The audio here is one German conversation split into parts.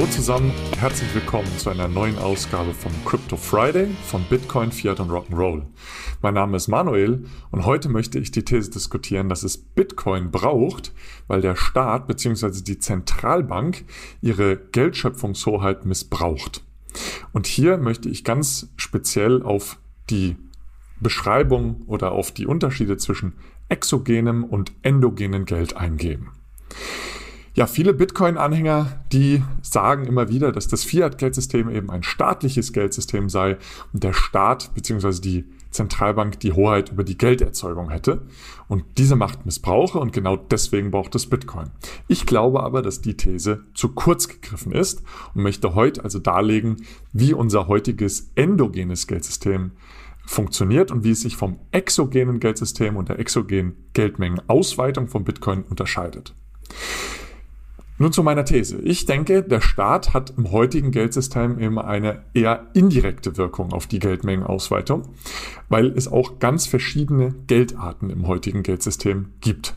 Hallo zusammen, herzlich willkommen zu einer neuen Ausgabe vom Crypto Friday von Bitcoin, Fiat und Rock'n'Roll. Mein Name ist Manuel und heute möchte ich die These diskutieren, dass es Bitcoin braucht, weil der Staat bzw. die Zentralbank ihre Geldschöpfungshoheit missbraucht. Und hier möchte ich ganz speziell auf die Beschreibung oder auf die Unterschiede zwischen exogenem und endogenem Geld eingehen. Ja, viele Bitcoin-Anhänger, die sagen immer wieder, dass das Fiat-Geldsystem eben ein staatliches Geldsystem sei und der Staat bzw. die Zentralbank die Hoheit über die Gelderzeugung hätte und diese Macht missbrauche und genau deswegen braucht es Bitcoin. Ich glaube aber, dass die These zu kurz gegriffen ist und möchte heute also darlegen, wie unser heutiges endogenes Geldsystem funktioniert und wie es sich vom exogenen Geldsystem und der exogenen Geldmengenausweitung von Bitcoin unterscheidet. Nun zu meiner These. Ich denke, der Staat hat im heutigen Geldsystem eben eine eher indirekte Wirkung auf die Geldmengenausweitung, weil es auch ganz verschiedene Geldarten im heutigen Geldsystem gibt.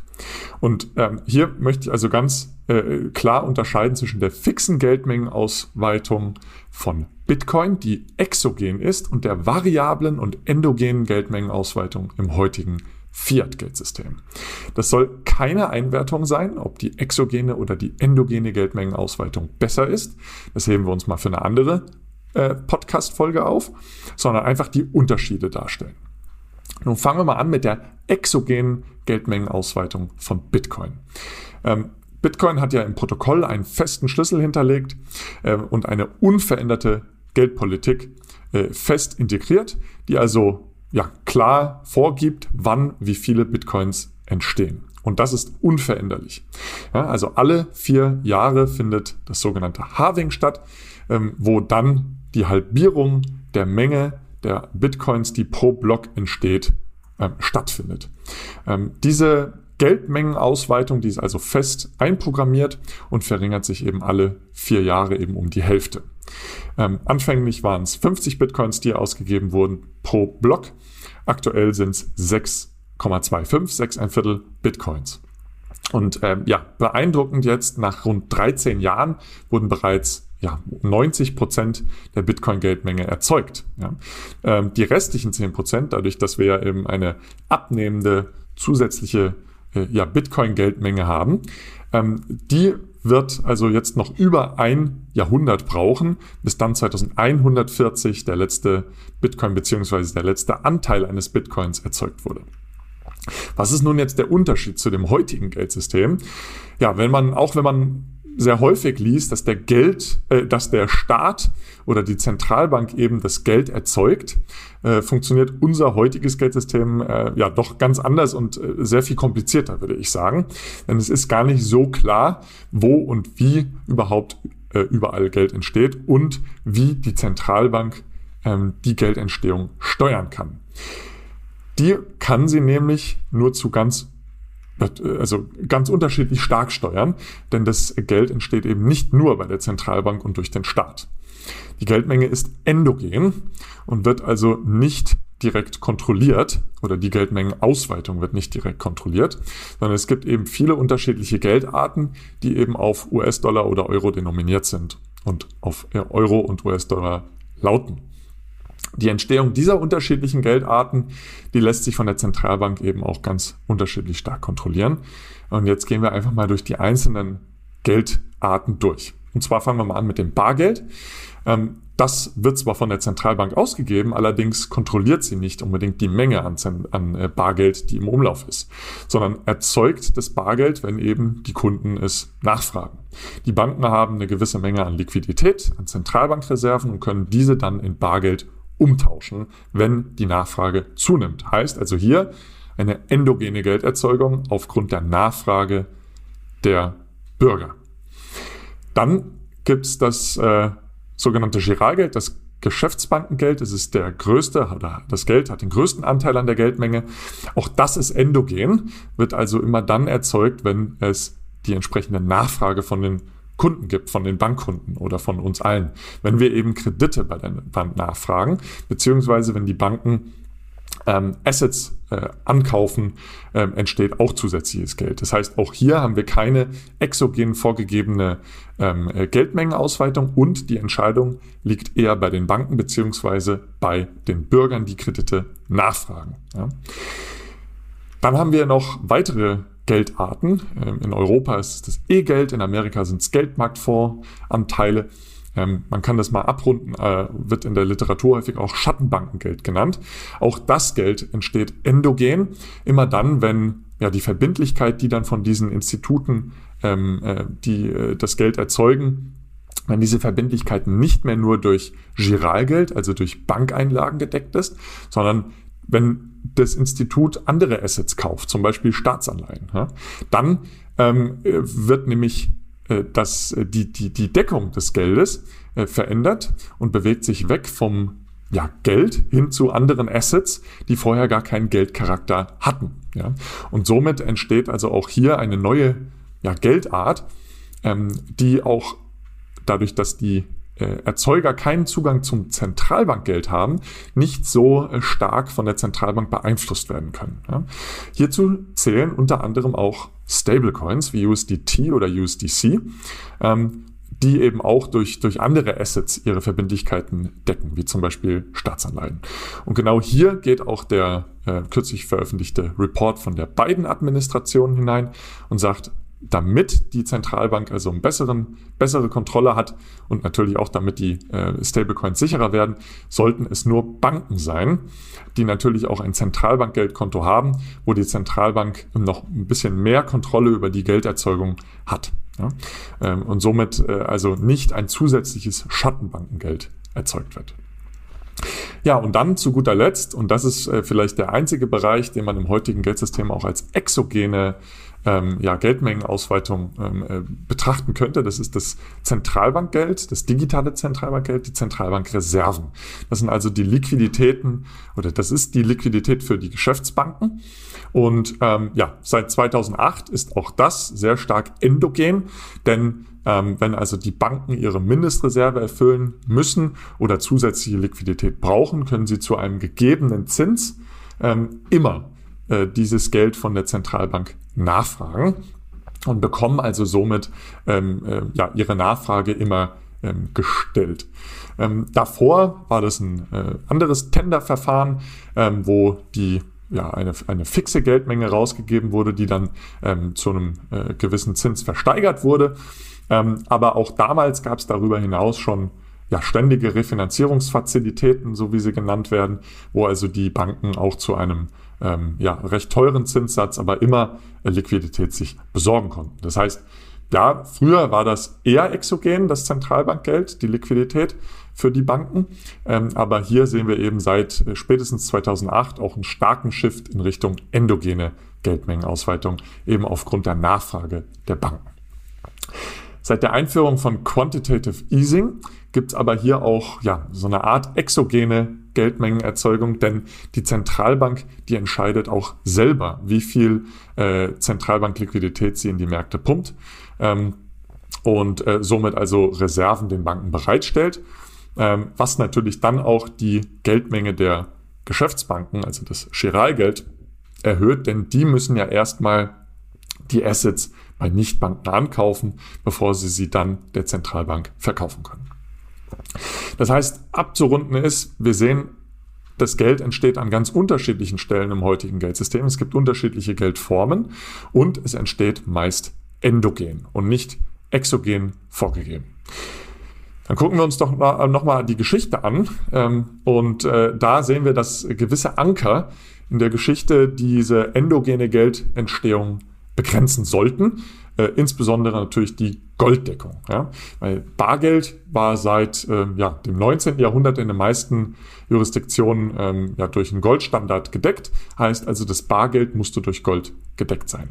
Und ähm, hier möchte ich also ganz äh, klar unterscheiden zwischen der fixen Geldmengenausweitung von Bitcoin, die exogen ist, und der variablen und endogenen Geldmengenausweitung im heutigen Fiat-Geldsystem. Das soll keine Einwertung sein, ob die exogene oder die endogene Geldmengenausweitung besser ist. Das heben wir uns mal für eine andere äh, Podcast-Folge auf, sondern einfach die Unterschiede darstellen. Nun fangen wir mal an mit der exogenen Geldmengenausweitung von Bitcoin. Ähm, Bitcoin hat ja im Protokoll einen festen Schlüssel hinterlegt äh, und eine unveränderte Geldpolitik äh, fest integriert, die also ja, klar vorgibt, wann wie viele Bitcoins entstehen. Und das ist unveränderlich. Ja, also alle vier Jahre findet das sogenannte Halving statt, ähm, wo dann die Halbierung der Menge der Bitcoins, die pro Block entsteht, ähm, stattfindet. Ähm, diese Geldmengenausweitung, die ist also fest einprogrammiert und verringert sich eben alle vier Jahre eben um die Hälfte. Ähm, anfänglich waren es 50 Bitcoins, die ausgegeben wurden pro Block. Aktuell sind es 6,25, 6 ein Viertel Bitcoins. Und ähm, ja, beeindruckend jetzt, nach rund 13 Jahren wurden bereits ja, 90 Prozent der Bitcoin-Geldmenge erzeugt. Ja. Ähm, die restlichen 10 Prozent, dadurch, dass wir ja eben eine abnehmende zusätzliche ja, Bitcoin-Geldmenge haben, ähm, die wird also jetzt noch über ein Jahrhundert brauchen, bis dann 2140 der letzte Bitcoin beziehungsweise der letzte Anteil eines Bitcoins erzeugt wurde. Was ist nun jetzt der Unterschied zu dem heutigen Geldsystem? Ja, wenn man, auch wenn man sehr häufig liest, dass der Geld, äh, dass der Staat oder die Zentralbank eben das Geld erzeugt, äh, funktioniert unser heutiges Geldsystem äh, ja doch ganz anders und äh, sehr viel komplizierter, würde ich sagen. Denn es ist gar nicht so klar, wo und wie überhaupt äh, überall Geld entsteht und wie die Zentralbank ähm, die Geldentstehung steuern kann. Die kann sie nämlich nur zu ganz also ganz unterschiedlich stark steuern, denn das Geld entsteht eben nicht nur bei der Zentralbank und durch den Staat. Die Geldmenge ist endogen und wird also nicht direkt kontrolliert oder die Geldmengenausweitung wird nicht direkt kontrolliert, sondern es gibt eben viele unterschiedliche Geldarten, die eben auf US-Dollar oder Euro denominiert sind und auf Euro und US-Dollar lauten. Die Entstehung dieser unterschiedlichen Geldarten, die lässt sich von der Zentralbank eben auch ganz unterschiedlich stark kontrollieren. Und jetzt gehen wir einfach mal durch die einzelnen Geldarten durch. Und zwar fangen wir mal an mit dem Bargeld. Ähm, das wird zwar von der Zentralbank ausgegeben, allerdings kontrolliert sie nicht unbedingt die Menge an, äh, Bargeld, die im Umlauf ist, sondern erzeugt das Bargeld, wenn eben die Kunden es nachfragen. Die Banken haben eine gewisse Menge an Liquidität, an Zentralbankreserven und können diese dann in Bargeld umtauschen, wenn die Nachfrage zunimmt. Heißt also hier eine endogene Gelderzeugung aufgrund der Nachfrage der Bürger. Dann gibt es das äh, sogenannte Giralgeld, das Geschäftsbankengeld. Es ist der größte oder das Geld hat den größten Anteil an der Geldmenge. Auch das ist endogen, wird also immer dann erzeugt, wenn es die entsprechende Nachfrage von den Kunden gibt, von den Bankkunden oder von uns allen. Wenn wir eben Kredite bei der Bank nachfragen, beziehungsweise wenn die Banken ähm, Assets äh, ankaufen, ähm, entsteht auch zusätzliches Geld. Das heißt, auch hier haben wir keine exogen vorgegebene ähm, äh, Geldmengenausweitung und die Entscheidung liegt eher bei den Banken beziehungsweise bei den Bürgern, die Kredite nachfragen. Ja. Dann haben wir noch weitere Geldarten. Ähm, in Europa ist es das E-Geld, in Amerika sind es Geldmarktfondsanteile. Ähm, man kann das mal abrunden, äh, wird in der Literatur häufig auch Schattenbankengeld genannt. Auch das Geld entsteht endogen, immer dann, wenn ja die Verbindlichkeit, die dann von diesen Instituten, ähm, äh, die äh, das Geld erzeugen, wenn diese Verbindlichkeiten nicht mehr nur durch Giralgeld, also durch Bankeinlagen gedeckt ist, sondern wenn das Institut andere Assets kauft, zum Beispiel Staatsanleihen, ja, dann ähm, wird nämlich äh, dass äh, die, die, die Deckung des Geldes äh, verändert und bewegt sich weg vom ja, Geld hin zu anderen Assets, die vorher gar keinen Geldcharakter hatten. Ja? Und somit entsteht also auch hier eine neue ja, Geldart, ähm, die auch dadurch, dass die Erzeuger keinen Zugang zum Zentralbankgeld haben, nicht so äh, stark von der Zentralbank beeinflusst werden können. Hierzu zählen unter anderem auch Stablecoins wie USDT oder USDC, ähm, die eben auch durch, durch andere Assets ihre Verbindlichkeiten decken, wie zum Beispiel Staatsanleihen. Und genau hier geht auch der äh, kürzlich veröffentlichte Report von der Biden-Administration hinein und sagt, damit die Zentralbank also eine besseren, bessere Kontrolle hat und natürlich auch damit die äh, Stablecoins sicherer werden, sollten es nur Banken sein, die natürlich auch ein Zentralbankgeldkonto haben, wo die Zentralbank noch ein bisschen mehr Kontrolle über die Gelderzeugung hat. Ja? Ähm, und somit äh, also nicht ein zusätzliches Schattenbankengeld erzeugt wird. Ja, und dann zu guter Letzt, und das ist äh, vielleicht der einzige Bereich, den man im heutigen Geldsystem auch als exogene ähm, ja, Geldmengenausweitung ähm, äh, betrachten könnte. Das ist das Zentralbankgeld, das digitale Zentralbankgeld, die Zentralbankreserven. Das sind also die Liquiditäten oder das ist die Liquidität für die Geschäftsbanken. Und ähm, ja, seit 2008 ist auch das sehr stark endogen, denn ähm, wenn also die Banken ihre Mindestreserve erfüllen müssen oder zusätzliche Liquidität brauchen, können sie zu einem gegebenen Zins ähm, immer äh, dieses Geld von der Zentralbank nachfragen und bekommen also somit ähm, äh, ja, ihre Nachfrage immer ähm, gestellt. Ähm, davor war das ein äh, anderes Tenderverfahren, ähm, wo die ja, eine, eine fixe Geldmenge rausgegeben wurde, die dann ähm, zu einem äh, gewissen Zins versteigert wurde. Ähm, aber auch damals gab es darüber hinaus schon ja, ständige Refinanzierungsfazilitäten, so wie sie genannt werden, wo also die Banken auch zu einem ähm, ja, recht teuren Zinssatz, aber immer äh, Liquidität sich besorgen konnten. Das heißt, ja, früher war das eher exogen, das Zentralbankgeld, die Liquidität für die Banken. Ähm, aber hier sehen wir eben seit äh, spätestens 2008 auch einen starken Shift in Richtung endogene Geldmengenausweitung, eben aufgrund der Nachfrage der Banken. Seit der Einführung von Quantitative Easing gibt es aber hier auch ja, so eine Art exogene Geldmengenerzeugung, denn die Zentralbank, die entscheidet auch selber, wie viel äh, Zentralbankliquidität sie in die Märkte pumpt ähm, und äh, somit also Reserven den Banken bereitstellt, ähm, was natürlich dann auch die Geldmenge der Geschäftsbanken, also das Giralgeld, erhöht, denn die müssen ja erstmal die Assets bei Nichtbanken ankaufen, bevor sie sie dann der Zentralbank verkaufen können. Das heißt, abzurunden ist, wir sehen, das Geld entsteht an ganz unterschiedlichen Stellen im heutigen Geldsystem. Es gibt unterschiedliche Geldformen und es entsteht meist endogen und nicht exogen vorgegeben. Dann gucken wir uns doch nochmal die Geschichte an ähm, und äh, da sehen wir, dass gewisse Anker in der Geschichte diese endogene Geldentstehung begrenzen sollten. Äh, insbesondere natürlich die Golddeckung. Ja? Weil Bargeld war seit äh, ja, dem 19. Jahrhundert in den meisten Jurisdiktionen ähm, ja, durch einen Goldstandard gedeckt. Heißt also, das Bargeld musste durch Gold gedeckt sein.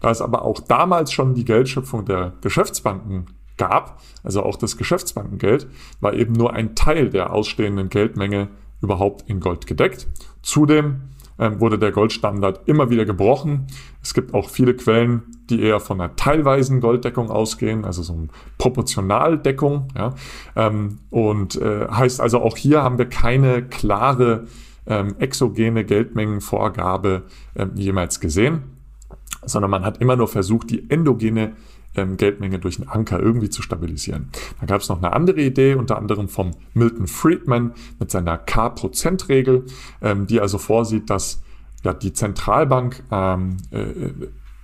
Da es aber auch damals schon die Geldschöpfung der Geschäftsbanken gab, also auch das Geschäftsbankengeld, war eben nur ein Teil der ausstehenden Geldmenge überhaupt in Gold gedeckt. Zudem ähm, wurde der Goldstandard immer wieder gebrochen. Es gibt auch viele Quellen, die eher von einer teilweisen Golddeckung ausgehen, also so eine Proportionaldeckung. Ja. Ähm, und äh, heißt also auch hier haben wir keine klare ähm, exogene Geldmengenvorgabe ähm, jemals gesehen, sondern man hat immer nur versucht, die endogene ähm, Geldmenge durch einen Anker irgendwie zu stabilisieren. Da gab es noch eine andere Idee, unter anderem vom Milton Friedman mit seiner K-Prozent-Regel, ähm, die also vorsieht, dass ja, die Zentralbank ähm, äh,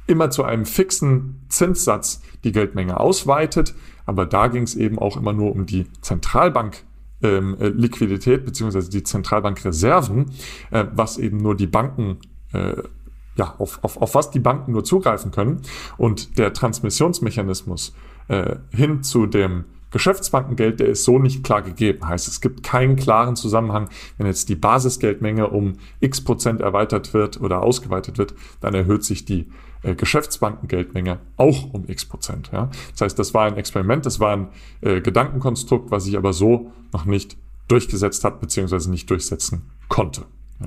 immer zu einem fixen Zinssatz die Geldmenge ausweitet. Aber da ging es eben auch immer nur um die Zentralbank ähm, äh, Liquidität beziehungsweise die Zentralbankreserven, äh, was eben nur die Banken äh, ja, auf, auf, auf was die Banken nur zugreifen können. Und der Transmissionsmechanismus äh, hin zu dem Geschäftsbankengeld, der ist so nicht klar gegeben. Heißt, es gibt keinen klaren Zusammenhang, wenn jetzt die Basisgeldmenge um x Prozent erweitert wird oder ausgeweitet wird, dann erhöht sich die äh, Geschäftsbankengeldmenge auch um x Prozent. Ja? Das heißt, das war ein Experiment, das war ein äh, Gedankenkonstrukt, was sich aber so noch nicht durchgesetzt hat, beziehungsweise nicht durchsetzen konnte. Ja?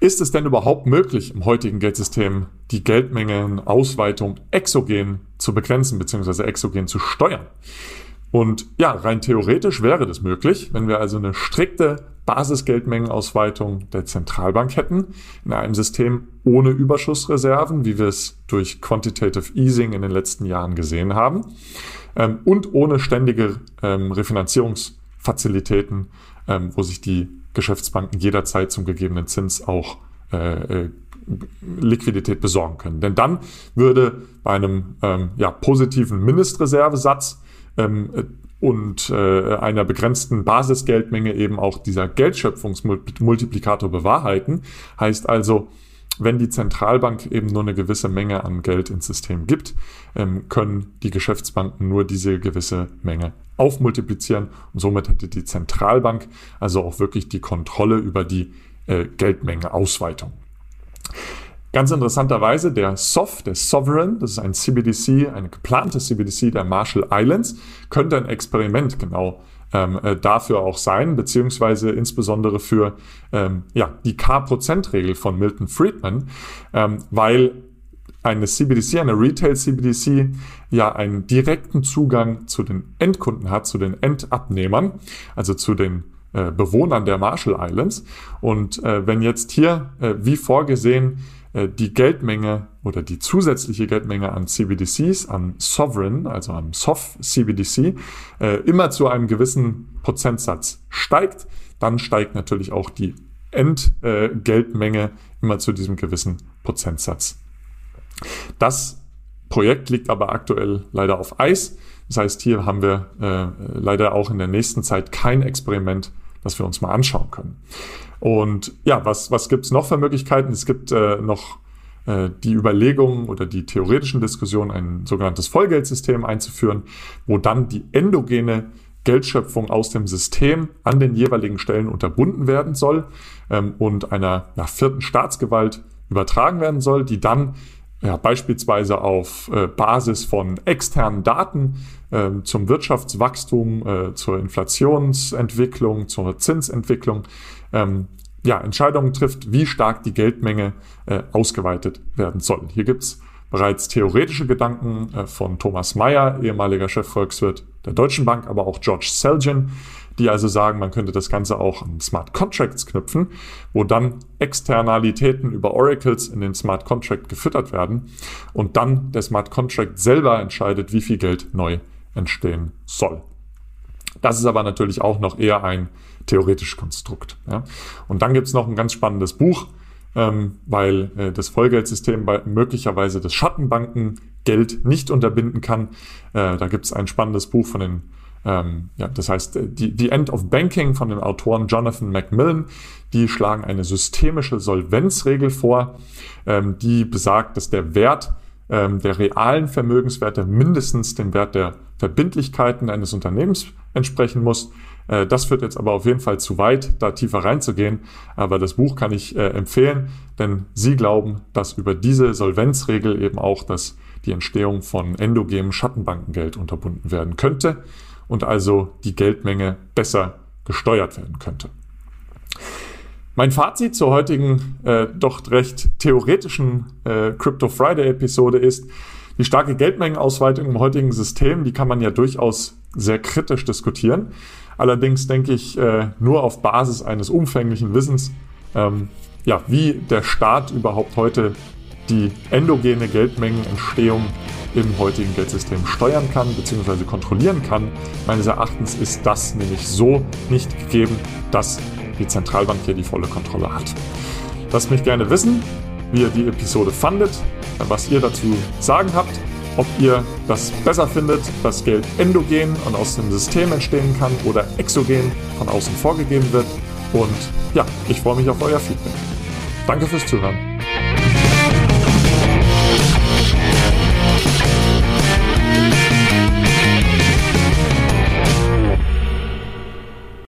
Ist es denn überhaupt möglich, im heutigen Geldsystem die Geldmengenausweitung exogen zu begrenzen bzw. exogen zu steuern? Und ja, rein theoretisch wäre das möglich, wenn wir also eine strikte Basisgeldmengenausweitung der Zentralbank hätten, in einem System ohne Überschussreserven, wie wir es durch Quantitative Easing in den letzten Jahren gesehen haben, ähm, und ohne ständige ähm, Refinanzierungsfazilitäten, ähm, wo sich die Geschäftsbanken jederzeit zum gegebenen Zins auch äh, äh, Liquidität besorgen können. Denn dann würde bei einem ähm, ja, positiven Mindestreservesatz ähm, und äh, einer begrenzten Basisgeldmenge eben auch dieser Geldschöpfungsmultiplikator bewahrheiten. Heißt also, wenn die Zentralbank eben nur eine gewisse Menge an Geld ins System gibt, ähm, können die Geschäftsbanken nur diese gewisse Menge aufmultiplizieren und somit hätte die Zentralbank also auch wirklich die Kontrolle über die äh, Geldmengeausweitung. Ganz interessanterweise der SOF, der Sovereign, das ist ein CBDC, eine geplante CBDC der Marshall Islands, könnte ein Experiment genau ähm, äh, dafür auch sein, beziehungsweise insbesondere für ähm, ja, die K-Prozent-Regel von Milton Friedman, ähm, weil eine CBDC, eine Retail CBDC, ja einen direkten Zugang zu den Endkunden hat, zu den Endabnehmern, also zu den äh, Bewohnern der Marshall Islands. Und äh, wenn jetzt hier, äh, wie vorgesehen, äh, die Geldmenge oder die zusätzliche Geldmenge an CBDCs, an Sovereign, also am Soft CBDC, äh, immer zu einem gewissen Prozentsatz steigt, dann steigt natürlich auch die Endgeldmenge immer zu diesem gewissen Prozentsatz. Das Projekt liegt aber aktuell leider auf Eis. Das heißt, hier haben wir äh, leider auch in der nächsten Zeit kein Experiment, das wir uns mal anschauen können. Und ja, was, was gibt es noch für Möglichkeiten? Es gibt äh, noch äh, die Überlegungen oder die theoretischen Diskussionen, ein sogenanntes Vollgeldsystem einzuführen, wo dann die endogene Geldschöpfung aus dem System an den jeweiligen Stellen unterbunden werden soll ähm, und einer ja, vierten Staatsgewalt übertragen werden soll, die dann ja, beispielsweise auf äh, Basis von externen Daten äh, zum Wirtschaftswachstum, äh, zur Inflationsentwicklung, zur Zinsentwicklung ähm, ja, Entscheidungen trifft, wie stark die Geldmenge äh, ausgeweitet werden soll. Hier gibt's bereits theoretische Gedanken äh, von Thomas Mayer, ehemaliger Chefvolkswirt der Deutschen Bank, aber auch George Selgin, die also sagen, man könnte das Ganze auch an Smart Contracts knüpfen, wo dann Externalitäten über Oracles in den Smart Contract gefüttert werden und dann der Smart Contract selber entscheidet, wie viel Geld neu entstehen soll. Das ist aber natürlich auch noch eher ein theoretisches Konstrukt. Ja. Und dann gibt es noch ein ganz spannendes Buch, ähm, weil äh, das Vollgeldsystem möglicherweise das Schattenbankengeld nicht unterbinden kann. Äh, da gibt es ein spannendes Buch von den ähm, ja, das heißt, äh, die, die End of Banking von den Autoren Jonathan Macmillan, die schlagen eine systemische Solvenzregel vor, ähm, die besagt, dass der Wert ähm, der realen Vermögenswerte mindestens dem Wert der Verbindlichkeiten eines Unternehmens entsprechen muss. Äh, das führt jetzt aber auf jeden Fall zu weit, da tiefer reinzugehen. Aber das Buch kann ich äh, empfehlen, denn Sie glauben, dass über diese Solvenzregel eben auch das, die Entstehung von endogenem Schattenbankengeld unterbunden werden könnte und also die Geldmenge besser gesteuert werden könnte. Mein Fazit zur heutigen äh, doch recht theoretischen äh, Crypto Friday Episode ist, die starke Geldmengenausweitung im heutigen System, die kann man ja durchaus sehr kritisch diskutieren. Allerdings denke ich äh, nur auf Basis eines umfänglichen Wissens, ähm, ja, wie der Staat überhaupt heute die endogene Geldmengenentstehung im heutigen Geldsystem steuern kann bzw. kontrollieren kann. Meines Erachtens ist das nämlich so nicht gegeben, dass die Zentralbank hier die volle Kontrolle hat. Lasst mich gerne wissen, wie ihr die Episode fandet, was ihr dazu sagen habt, ob ihr das besser findet, dass Geld endogen und aus dem System entstehen kann oder exogen von außen vorgegeben wird. Und ja, ich freue mich auf euer Feedback. Danke fürs Zuhören.